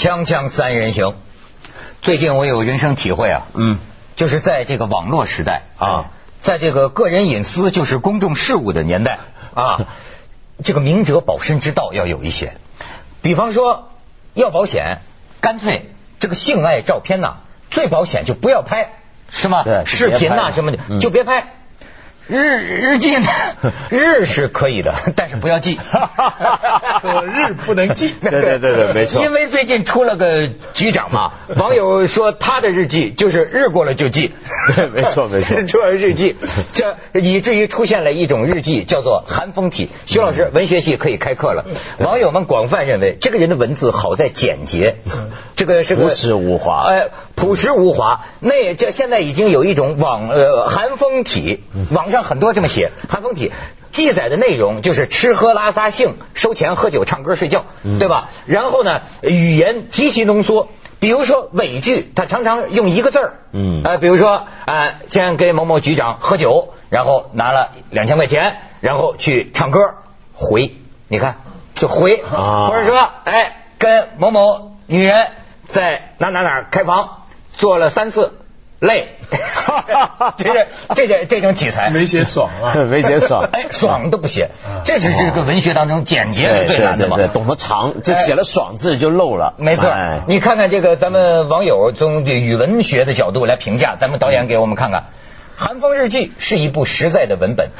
锵锵三人行，最近我有人生体会啊，嗯，就是在这个网络时代哎啊，在这个个人隐私就是公众事务的年代啊，这个明哲保身之道要有一些。比方说要保险，干脆这个性爱照片呐、最保险就不要拍，是吗？对视频呐什么的嗯就别拍。日日记呢？日是可以的，但是不要记。日不能记。对对对对没错因为最近出了个局长嘛，网友说他的日记就是日过了就记。对没错没错就是日记，这以至于出现了一种日记叫做寒风体。徐老师，文学系可以开课了。网友们广泛认为，这个人的文字好在简洁，这个是个朴实无华哎，朴实无华。那这现在已经有一种网呃寒风体，网上很多这么写寒风体。记载的内容就是吃喝拉撒性、收钱、喝酒、唱歌、睡觉，对吧？然后呢，语言极其浓缩。比如说尾句，他常常用一个字儿，嗯呃，比如说，呃，先跟某某局长喝酒，然后拿了两千块钱，然后去唱歌，回，你看，就回，啊或者说，哎，跟某某女人在哪哪哪开房做了三次，累，这是这这这种题材，没写爽啊！没写爽。哎，爽都不写，这是这个文学当中简洁是对最难的嘛。对对，懂得长，这写了“爽”字就漏了。没错哎，你看看这个，咱们网友从语文学的角度来评价，咱们导演给我们看看，《寒风日记》是一部实在的文本，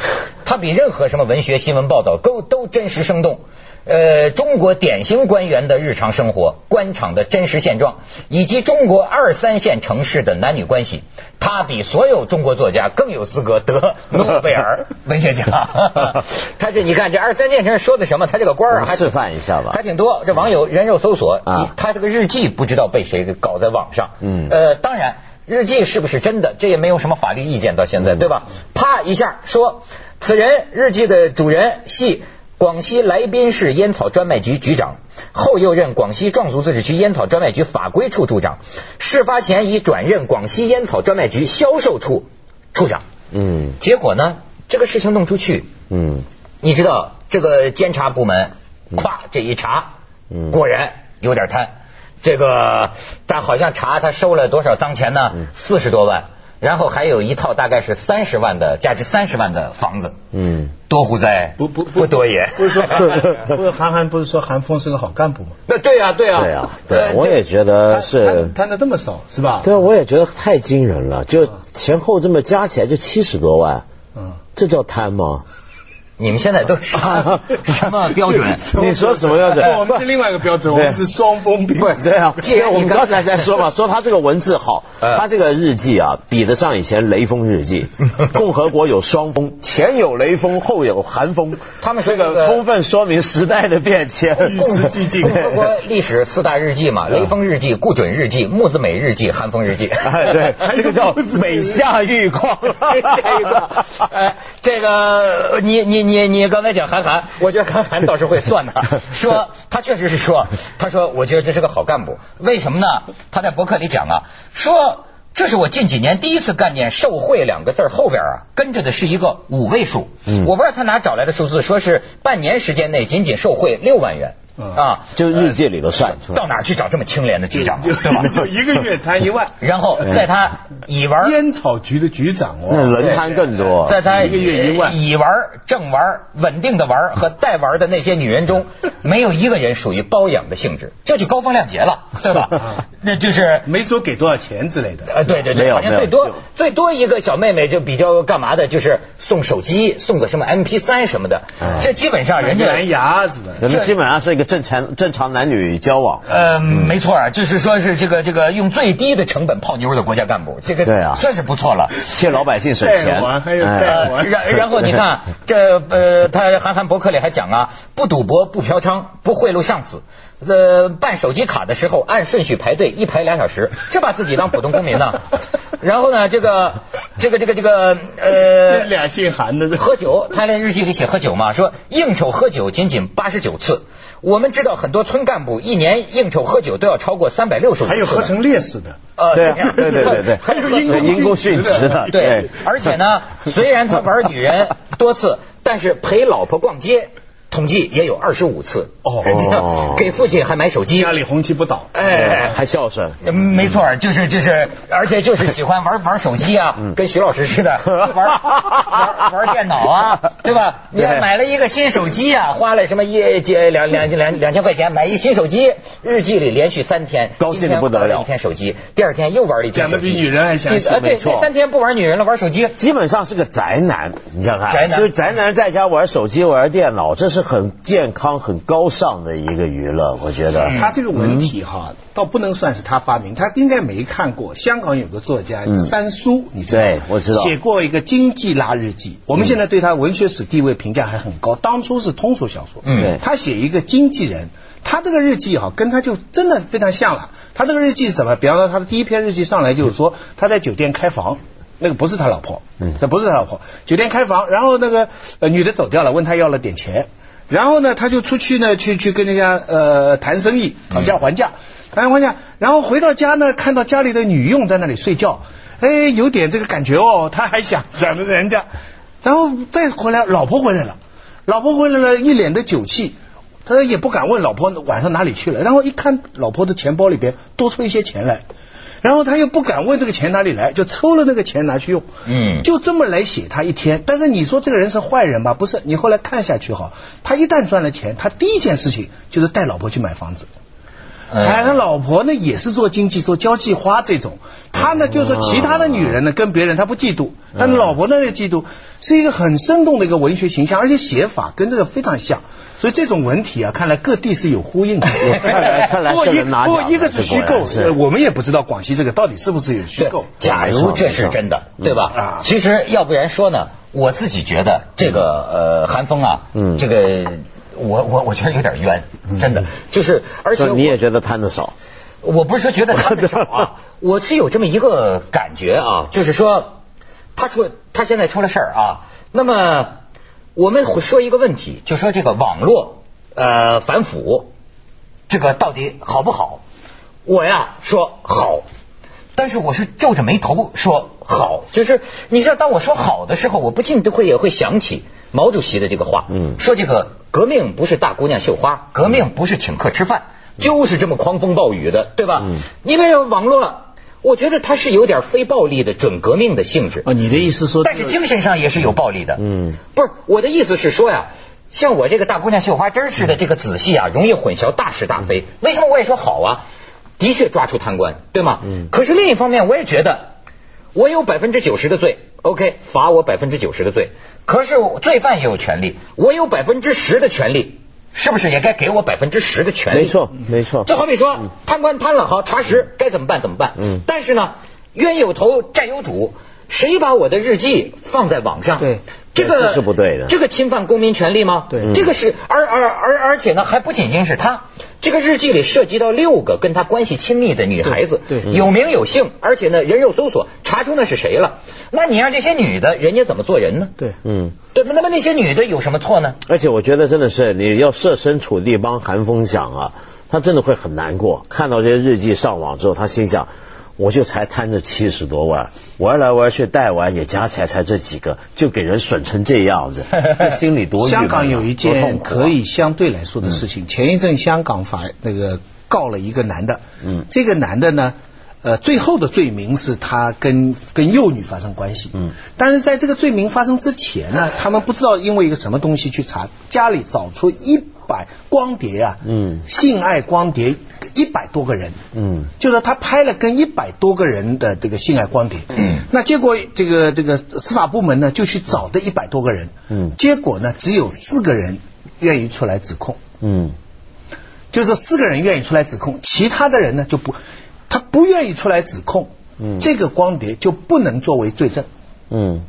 它比任何什么文学新闻报道都都真实生动。呃，中国典型官员的日常生活、官场的真实现状，以及中国二三线城市的男女关系，他比所有中国作家更有资格得 诺贝尔文学奖。他这你看这二三线城市说的什么？他这个官儿还示范一下吧还。挺多。这网友人肉搜索，啊他这个日记不知道被谁给搞在网上。嗯呃，当然。日记是不是真的？这也没有什么法律意见到现在，嗯对吧？啪一下说，此人日记的主人系广西来宾市烟草专卖局局长，后又任广西壮族自治区烟草专卖局法规处处长，事发前已转任广西烟草专卖局销售处处长。嗯结果呢，这个事情弄出去，嗯你知道这个监察部门，咵这一查，嗯果然有点贪。这个但好像查他收了多少脏钱呢？四十多万，然后还有一套大概是三十万的价值三十万的房子，嗯，多乎哉？不不不多也。不是说韩 不是韩寒不是说韩风是个好干部吗？那对呀对呀对啊，呃对，我也觉得是贪。的这么少是吧？对啊，我也觉得太惊人了，就前后这么加起来就七十多万，嗯，这叫贪吗？你们现在都是 什么标准？你说什么标准？我们是另外一个标准，我们是双峰并不是对啊，既然我们刚才在说嘛，说他这个文字好，呃他这个日记啊，比得上以前雷锋日记。共和国有双峰，前有雷锋，后有寒风，他们这个个充分说明时代的变迁。与时俱进共和国历史四大日记嘛，雷锋日记、顾准日记、木子美日记、寒风日记。哎，对，这个叫美夏玉矿。这个，哎，这个，你你你你刚才讲韩寒，我觉得韩寒倒是会算的，说他确实是说，他说我觉得这是个好干部，为什么呢？他在博客里讲啊，说这是我近几年第一次干见“受贿”两个字后边啊跟着的是一个五位数，嗯。我不知道他哪找来的数字，说是半年时间内仅仅受贿六万元。嗯啊，就日记里头算出来到。哪儿去找这么清廉的局长，就 对吧？就一个月贪一万，然后在他乙玩烟草局的局长那哦，人贪更多，在他一个月一万乙玩、正玩、稳定的玩和带玩的那些女人中，没有一个人属于包养的性质，这就高风亮节了，对吧？那就是。没说给多少钱之类的。呃，对对对，没有没有好像最多最多一个小妹妹就比较干嘛的，就是送手机，送个什么 MP 三什么的，哎这基本上人家蓝牙是吧？人们基本上是一个正常正常男女交往。呃，没错啊，就是说是这个这个用最低的成本泡妞的国家干部，这个对啊算是不错了。替老百姓省钱还有哎带呃，然然后你看这呃，他韩寒博客里还讲啊，不赌博，不嫖娼，不贿赂上司。呃，办手机卡的时候按顺序排队，一排俩小时，这把自己当普通公民呢。然后呢，这个这个这个这个呃，俩姓韩的喝酒，他在日记里写喝酒嘛，说应酬喝酒仅仅八十九次。我们知道很多村干部一年应酬喝酒都要超过三百六十五次，还有喝成烈士的，呃，对啊对对对对。还有因公殉职的对对，而且呢，虽然他玩女人多次，但是陪老婆逛街。统计也有二十五次。哦给父亲还买手机家。里红旗不倒。哎，还孝顺。嗯没错，就是就是，而且就是喜欢玩 玩手机啊，跟徐老师似的，玩玩玩电脑啊，对吧？你对买了一个新手机啊，花了什么一几两两两两千块钱买一新手机，日记里连续三天高兴的不得了一天手机，第二天又玩了一天手机，讲的比女人还详细没错这三天不玩女人了，玩手机。基本上是个宅男，你想想看，宅男就是宅男在家玩手机、玩电脑，这是很健康、很高尚的一个娱乐，我觉得。他这个文体哈，倒不能算是他发明，他应该没看过。香港有个作家嗯三苏，你知道吗？对我知道写过一个《经济拉日记》，我们现在对他文学史地位评价还很高。当初是通俗小说，嗯对他写一个经纪人，他这个日记哈，跟他就真的非常像了。他这个日记是什么？比方说他的第一篇日记上来就是说他在酒店开房。那个不是他老婆，嗯这不是他老婆。酒店开房，然后那个呃女的走掉了，问他要了点钱，然后呢，他就出去呢，去去跟人家呃谈生意，讨价还价，讨价还价。然后回到家呢，看到家里的女佣在那里睡觉，哎，有点这个感觉哦，他还想想着人家，然后再回来，老婆回来了，老婆回来了，一脸的酒气。他也不敢问老婆晚上哪里去了，然后一看老婆的钱包里边多出一些钱来，然后他又不敢问这个钱哪里来，就抽了那个钱拿去用。嗯就这么来写他一天。但是你说这个人是坏人吧？不是，你后来看下去哈，他一旦赚了钱，他第一件事情就是带老婆去买房子。哎，他老婆呢也是做经济、做交际花这种，他呢就是说其他的女人呢跟别人他不嫉妒，但是老婆呢也嫉妒，是一个很生动的一个文学形象，而且写法跟这个非常像，所以这种文体啊，看来各地是有呼应的。看来看来不过一不过一个是虚构，我们也不知道广西这个到底是不是有虚构。假如这是真的，对吧？啊。其实要不然说呢，我自己觉得这个呃韩风啊，嗯。这个我我我觉得有点冤，真的，就是而且你也觉得摊子少，我不是说觉得他的少啊，我是有这么一个感觉啊，就是说他出他现在出了事儿啊，那么我们会说一个问题，就说这个网络呃反腐这个到底好不好？我呀说好。但是我是皱着眉头说好，就是你知道，当我说好的时候，我不禁都会也会想起毛主席的这个话，嗯说这个革命不是大姑娘绣花，革命不是请客吃饭，就是这么狂风暴雨的，对吧？嗯因为网络，我觉得它是有点非暴力的准革命的性质，啊，你的意思说，但是精神上也是有暴力的。嗯，不是我的意思是说呀，像我这个大姑娘绣花针似的这个仔细啊，容易混淆大是大非。为什么我也说好啊？的确抓出贪官，对吗？嗯可是另一方面，我也觉得我有百分之九十的罪，OK，罚我百分之九十的罪。可是我罪犯也有权利，我有百分之十的权利，是不是也该给我百分之十的权利？没错没错。就好比说，贪官贪了，好查实，该怎么办怎么办。嗯但是呢，冤有头债有主，谁把我的日记放在网上？对，这个这是不对的这个侵犯公民权利吗？对这个是，而而而而且呢，还不仅仅是他，这个日记里涉及到六个跟他关系亲密的女孩子，对对有名有姓，而且呢，人肉搜索查出那是谁了。那你让这些女的，人家怎么做人呢？对，嗯，对？那么那些女的有什么错呢？而且我觉得真的是你要设身处地帮韩风想啊，他真的会很难过。看到这些日记上网之后，他心想，我就才贪着七十多万，玩来玩去带完也加起来才这几个，就给人损成这样子，这 心里多香港有一件可以相对来说的事情，前一阵香港法那个告了一个男的，嗯这个男的呢。呃，最后的罪名是他跟跟幼女发生关系，嗯，但是在这个罪名发生之前呢，他们不知道因为一个什么东西去查，家里找出一百光碟啊，嗯。性爱光碟一百多个人，嗯。就是说他拍了跟一百多个人的这个性爱光碟，嗯。那结果这个这个司法部门呢就去找这一百多个人，嗯。结果呢只有四个人愿意出来指控，嗯。就是四个人愿意出来指控，其他的人呢就不，他不愿意出来指控，嗯。这个光碟就不能作为罪证。嗯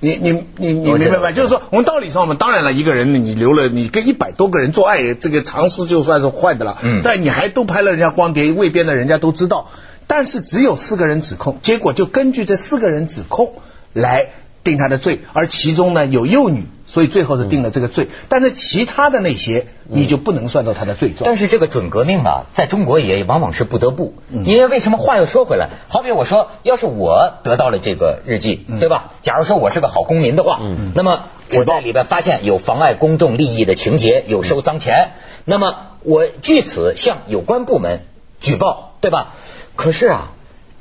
你你你你明白吧？就是说，我们道理上，我们当然了，一个人你留了，你跟一百多个人做爱，这个常识就算是坏的了。嗯在你还都拍了人家光碟，未编的人家都知道，但是只有四个人指控，结果就根据这四个人指控来定他的罪，而其中呢有幼女所以最后是定了这个罪。但是其他的那些你就不能算到他的罪状。但是这个准革命啊，在中国也往往是不得不，因为为什么话又说回来？好比我说，要是我得到了这个日记，对吧？假如说我是个好公民的话，那么我在里边发现有妨碍公众利益的情节，有收赃钱，那么我据此向有关部门举报，对吧？可是啊，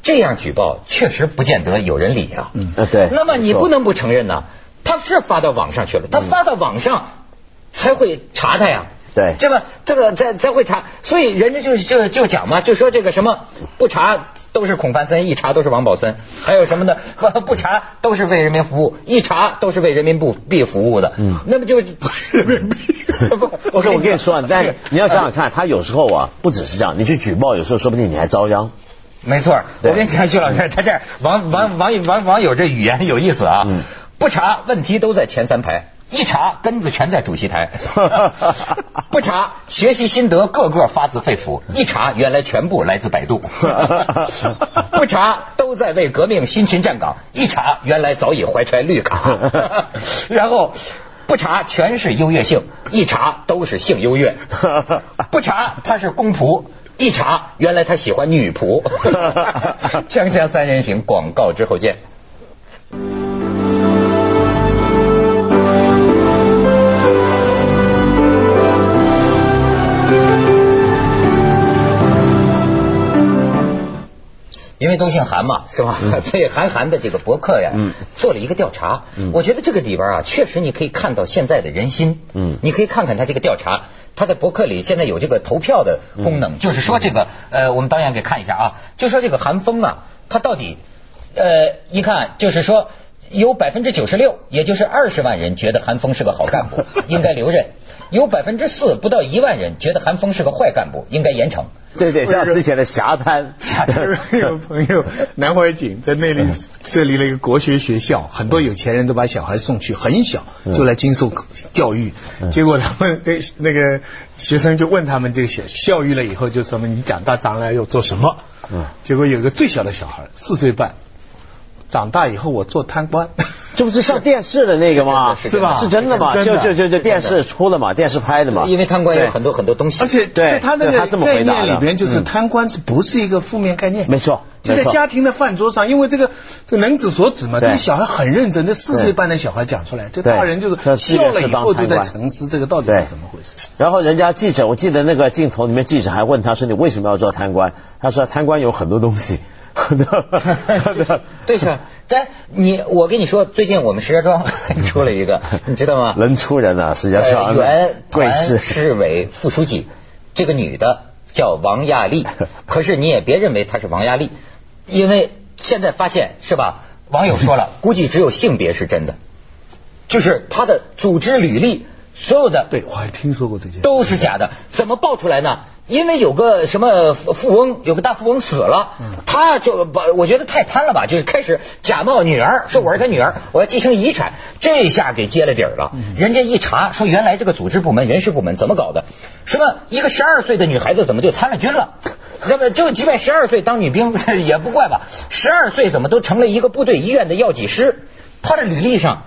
这样举报确实不见得有人理啊。嗯啊对那么你不能不承认呢，他是发到网上去了，他发到网上才会查他呀。对这么这个才才会查，所以人家就就就讲嘛，就说这个什么不查都是孔繁森，一查都是王宝森，还有什么呢？不 不查都是为人民服务，一查都是为人民币服务的。嗯，那么就人民币。不 我说我跟你说，但是你要想想看，他有时候啊，不只是这样，你去举报，有时候说不定你还遭殃。没错我跟你讲，徐老师，他这儿网网网友网网友这语言有意思啊。嗯不查问题都在前三排，一查根子全在主席台。不查学习心得个个发自肺腑，一查原来全部来自百度。不查都在为革命辛勤站岗，一查原来早已怀揣绿卡。然后。不查全是优越性，一查都是性优越。不查他是公仆，一查原来他喜欢女仆。锵锵三人行，广告之后见。因为都姓韩嘛，是吧？所以韩寒的这个博客呀，嗯。做了一个调查。嗯。我觉得这个里边啊，确实你可以看到现在的人心。嗯。你可以看看他这个调查，他在博客里现在有这个投票的功能，就是说这个呃，我们导演给看一下啊，就说这个韩风啊，他到底呃，一看就是说。有百分之九十六，也就是二十万人觉得韩风是个好干部，应该留任；有百分之四，不到一万人觉得韩风是个坏干部，应该严惩。对对，像之前的霞滩，有朋友南怀瑾在那里设立了一个国学学校，很多有钱人都把小孩送去，很小就来经受教育。结果他们那那个学生就问他们这个教教育了以后，就说你长大将来要做什么？嗯。结果有个最小的小孩四岁半，长大以后我做贪官。这不是上电视的那个吗？是吧是真的吗？就就就就电视出的嘛，电视拍的嘛。因为贪官有很多很多东西，而且对在他那个概念里边，就是嗯贪官是不是一个负面概念？没错就在家庭的饭桌上，因为这个这个能指所指嘛，对这个小孩很认真，这四岁半的小孩讲出来，这大人就是笑了以后就在沉思这个到底对是怎么回事。然后人家记者，我记得那个镜头里面，记者还问他说：“你为什么要做贪官？”他说：“贪官有很多东西。对是，但你我跟你说，最近我们石家庄 出了一个，你知道吗？能出人啊，实际呃上原团贵市市委副书记，这个女的叫王亚丽，可是你也别认为她是王亚丽，因为现在发现是吧？网友说了，估计只有性别是真的，就是她的组织履历，所有的对，我还听说过这些。都是假的，怎么爆出来呢？因为有个什么富富翁，有个大富翁死了，他就把我觉得太贪了吧，就是开始假冒女儿，说我是他女儿，我要继承遗产，这下给揭了底儿了。人家一查说，原来这个组织部门、人事部门怎么搞的？什么一个十二岁的女孩子怎么就参了军了？那么就即便十二岁当女兵 也不怪吧？十二岁怎么都成了一个部队医院的药剂师？他的履历上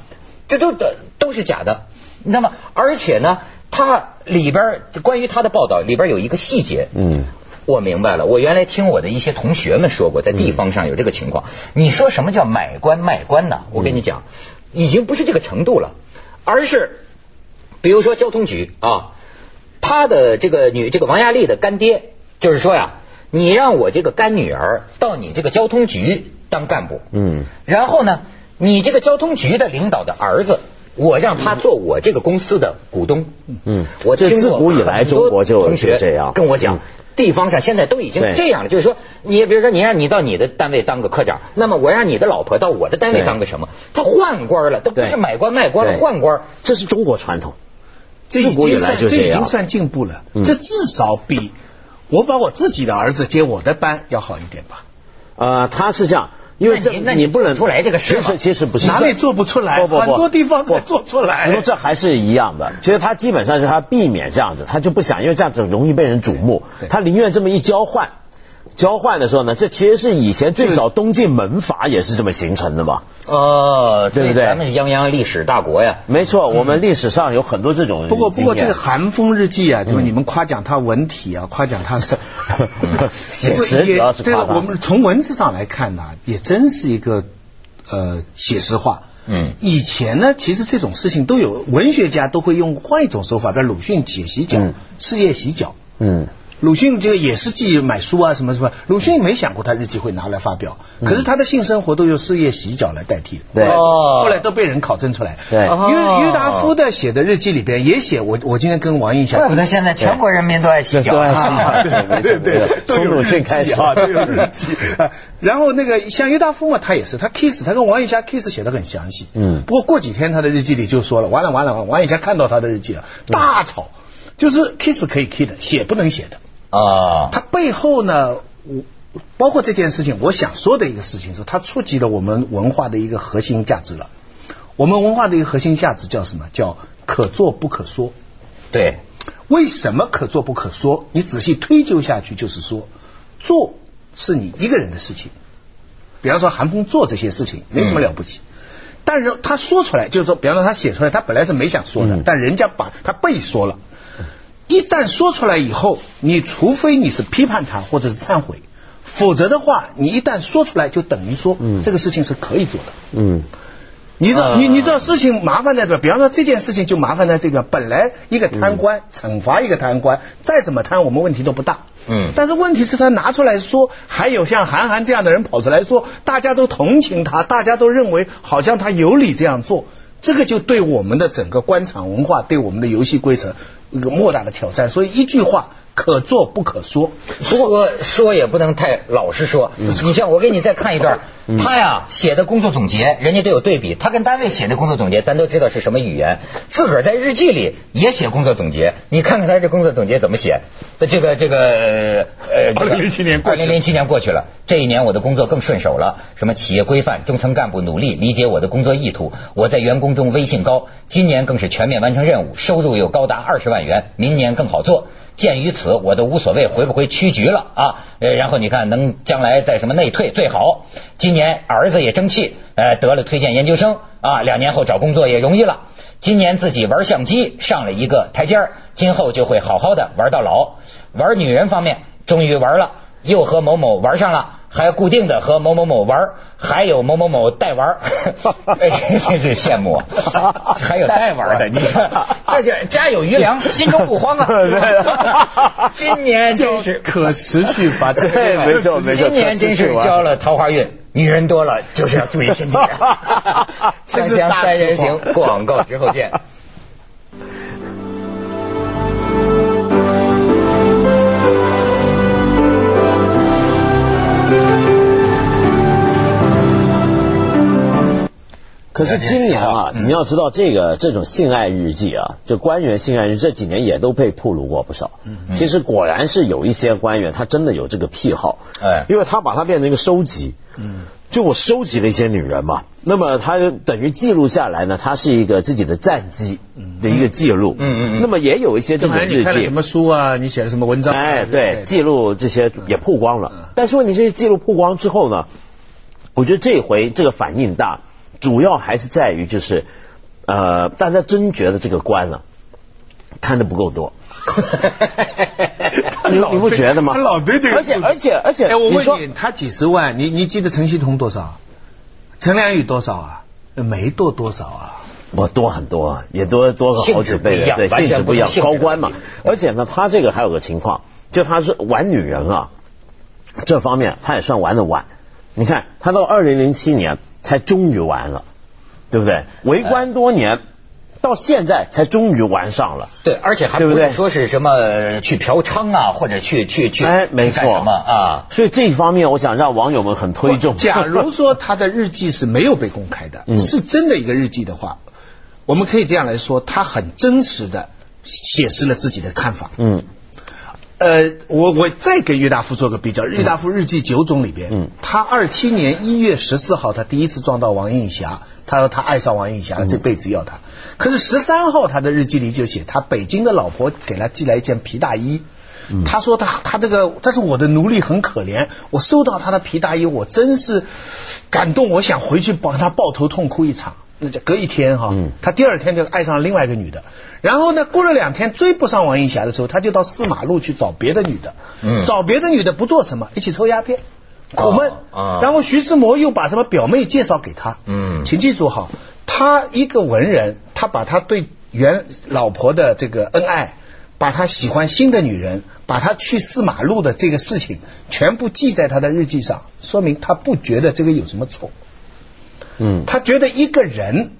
这都都都是假的。那么，而且呢，他里边关于他的报道里边有一个细节，嗯，我明白了。我原来听我的一些同学们说过，在地方上有这个情况。你说什么叫买官卖官呢？我跟你讲，已经不是这个程度了，而是比如说交通局啊，他的这个女这个王亚丽的干爹，就是说呀，你让我这个干女儿到你这个交通局当干部，嗯，然后呢，你这个交通局的领导的儿子，我让他做我这个公司的股东。嗯我这自古以来中国就同学这样跟我讲嗯。地方上现在都已经这样了，就是说，你比如说，你让你到你的单位当个科长，那么我让你的老婆到我的单位当个什么？他换官了，他不是买官卖官了，对换官。这是中国传统。这已经算就这这已经算进步了，嗯这至少比我把我自己的儿子接我的班要好一点吧？呃，他是这样，因为这那你那你不能出来这个事其实其实不是哪里做不出来？不不不很多地方都不做出来。你说这还是一样的，其实他基本上是他避免这样子，他就不想，因为这样子容易被人瞩目，他宁愿这么一交换。交换的时候呢，这其实是以前最早东晋门阀也是这么形成的嘛。哦，对不对咱们是泱泱历史大国呀。没错，我们历史上有很多这种不过，不过这个《寒风日记》啊，就是你们夸奖他文体啊，夸奖他是 写实主要是这个我们从文字上来看呢，也真是一个呃写实化。嗯以前呢，其实这种事情都有文学家都会用换一种手法，比如鲁迅解洗脚嗯，事业洗脚。嗯鲁迅这个也是记买书啊什么什么，鲁迅没想过他日记会拿来发表，可是他的性生活都用事业洗脚来代替。对哦后来都被人考证出来。对哦约约达夫的写的日记里边也写我我今天跟王印怪不象。得现在全国人民都爱洗脚，都爱洗脚对对对，都从鲁迅开始啊，都有日记。啊然后那个像约达夫嘛，他也是，他 kiss，他跟王一霞 kiss 写的很详细。嗯不过过几天他的日记里就说了，完了完了，王一霞看到他的日记了，大吵，就是 kiss 可以 kiss 的，写不能写的。啊，它背后呢，我包括这件事情，我想说的一个事情是，它触及了我们文化的一个核心价值了。我们文化的一个核心价值叫什么？叫可做不可说。对，为什么可做不可说？你仔细推究下去，就是说，做是你一个人的事情。比方说韩风做这些事情没什么了不起，但是他说出来，就是说，比方说他写出来，他本来是没想说的，嗯但人家把他背说了。一旦说出来以后，你除非你是批判他或者是忏悔，否则的话，你一旦说出来，就等于说、嗯。这个事情是可以做的。嗯。你知道，啊。你你知道事情麻烦在这，比方说这件事情就麻烦在这个，本来一个贪官、惩罚一个贪官，再怎么贪，我们问题都不大。嗯。但是问题是他拿出来说，还有像韩寒这样的人跑出来说，大家都同情他，大家都认为好像他有理这样做，这个就对我们的整个官场文化，对我们的游戏规则一个莫大的挑战。所以一句话，可做不可说。说说也不能太老实说。你像我给你再看一段，他呀写的工作总结，人家都有对比。他跟单位写的工作总结，咱都知道是什么语言。自个儿在日记里也写工作总结，你看看他这工作总结怎么写。这个这个呃，2007年过去了二零零七年过去了，这一年我的工作更顺手了。什么企业规范，中层干部努力理解我的工作意图，我在员工中威信高。今年更是全面完成任务，收入又高达二十万元，明年更好做。鉴于此，我都无所谓回不回区局了啊。呃，然后你看能将来在什么内退最好。今年儿子也争气，呃，得了推荐研究生啊，两年后找工作也容易了。今年自己玩相机上了一个台阶，今后就会好好的玩到老。玩女人方面，终于玩了，又和某某玩上了。还固定的和某某某玩，还有某某某代玩，哎真是羡慕啊！还有代玩的，你看，这就家有余粮，心中不慌啊！今年真是可持续发展。对没错没错今年真是交了桃花运，女人多了就是要注意身体。锵锵三人行，广告之后见。可是今年啊，嗯你要知道这个这种性爱日记啊，就官员性爱日记这几年也都被曝露过不少。嗯其实果然是有一些官员他真的有这个癖好，哎因为他把它变成一个收集。嗯，就我收集了一些女人嘛，那么他就等于记录下来呢，他是一个自己的战绩的一个记录。嗯嗯嗯那么也有一些这种日记你看了什。么书啊，你写的什么文章啊？哎，对，记录这些也曝光嗯了。但是问题是，记录曝光之后呢，我觉得这回这个反应大，主要还是在于就是，呃，大家真觉得这个官了、贪的不够多。你你不觉得吗？他老对这个而且而且而且，哎，我问你，他几十万，你你记得陈希同多少？陈良宇多少啊？没多多少啊？我多很多，啊，也多多个好几倍的，对，性质不一样高官嘛。而且呢，他这个还有个情况，就他是玩女人啊，这方面他也算玩的晚。你看，他到二零零七年才终于完了，对不对？为官多年，到现在才终于完上了。对，而且还不对不是说是什么去嫖娼啊，或者去去去哎，没错，什么啊？所以这一方面，我想让网友们很推重。假如说他的日记是没有被公开的，嗯是真的一个日记的话，我们可以这样来说，他很真实的写实了自己的看法。嗯呃，我我再给郁达夫做个比较，郁达夫日记九种里边，嗯他二七年一月十四号，他第一次撞到王映霞，他说他爱上王映霞了，这辈子要她。可是十三号他的日记里就写，他北京的老婆给他寄来一件皮大衣。他说他他这个，但是我的奴隶很可怜，我收到他的皮大衣，我真是感动，我想回去帮他抱头痛哭一场。那就隔一天哈，他第二天就爱上了另外一个女的，然后呢，过了两天追不上王映霞的时候，他就到四马路去找别的女的，嗯。找别的女的不做什么，一起抽鸦片。苦闷。啊。然后徐志摩又把什么表妹介绍给他，嗯。请记住哈，他一个文人，他把他对原老婆的这个恩爱，把他喜欢新的女人，把他去四马路的这个事情，全部记在他的日记上，说明他不觉得这个有什么错，嗯，他觉得一个人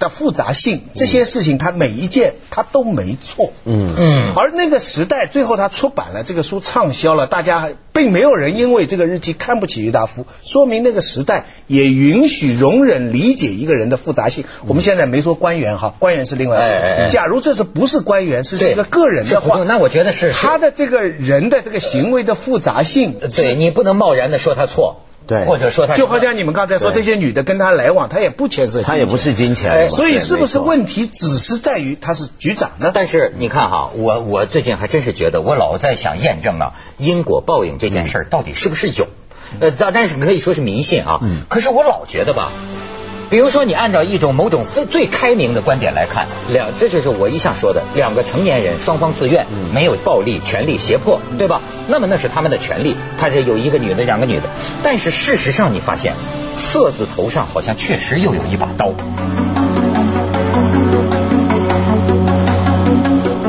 的复杂性，这些事情他每一件他都没错，嗯。嗯。而那个时代，最后他出版了这个书，畅销了，大家并没有人因为这个日记看不起郁达夫，说明那个时代也允许容忍理解一个人的复杂性。我们现在没说官员哈，官员是另外一哎哎哎。个。假如这是不是官员，是对。一个个人的话那我觉得是是。他的这个人的这个行为的复杂性，对你不能贸然的说他错，对或者说他就好像你们刚才说这些女的跟他来往，他也不牵涉他也不是金钱哎，所以是不是问题只是在于他是局长呢？但是你看哈，我我最近还真是觉得，我老在想验证啊，因果报应这件事儿到底是不是有？呃，但但是可以说是迷信啊。嗯可是我老觉得吧，比如说你按照一种某种非最开明的观点来看，两这就是我一向说的，两个成年人双方自愿，嗯没有暴力、权力胁迫，对吧？那么那是他们的权利，他是有一个女的，两个女的。但是事实上，你发现色字头上好像确实又有一把刀。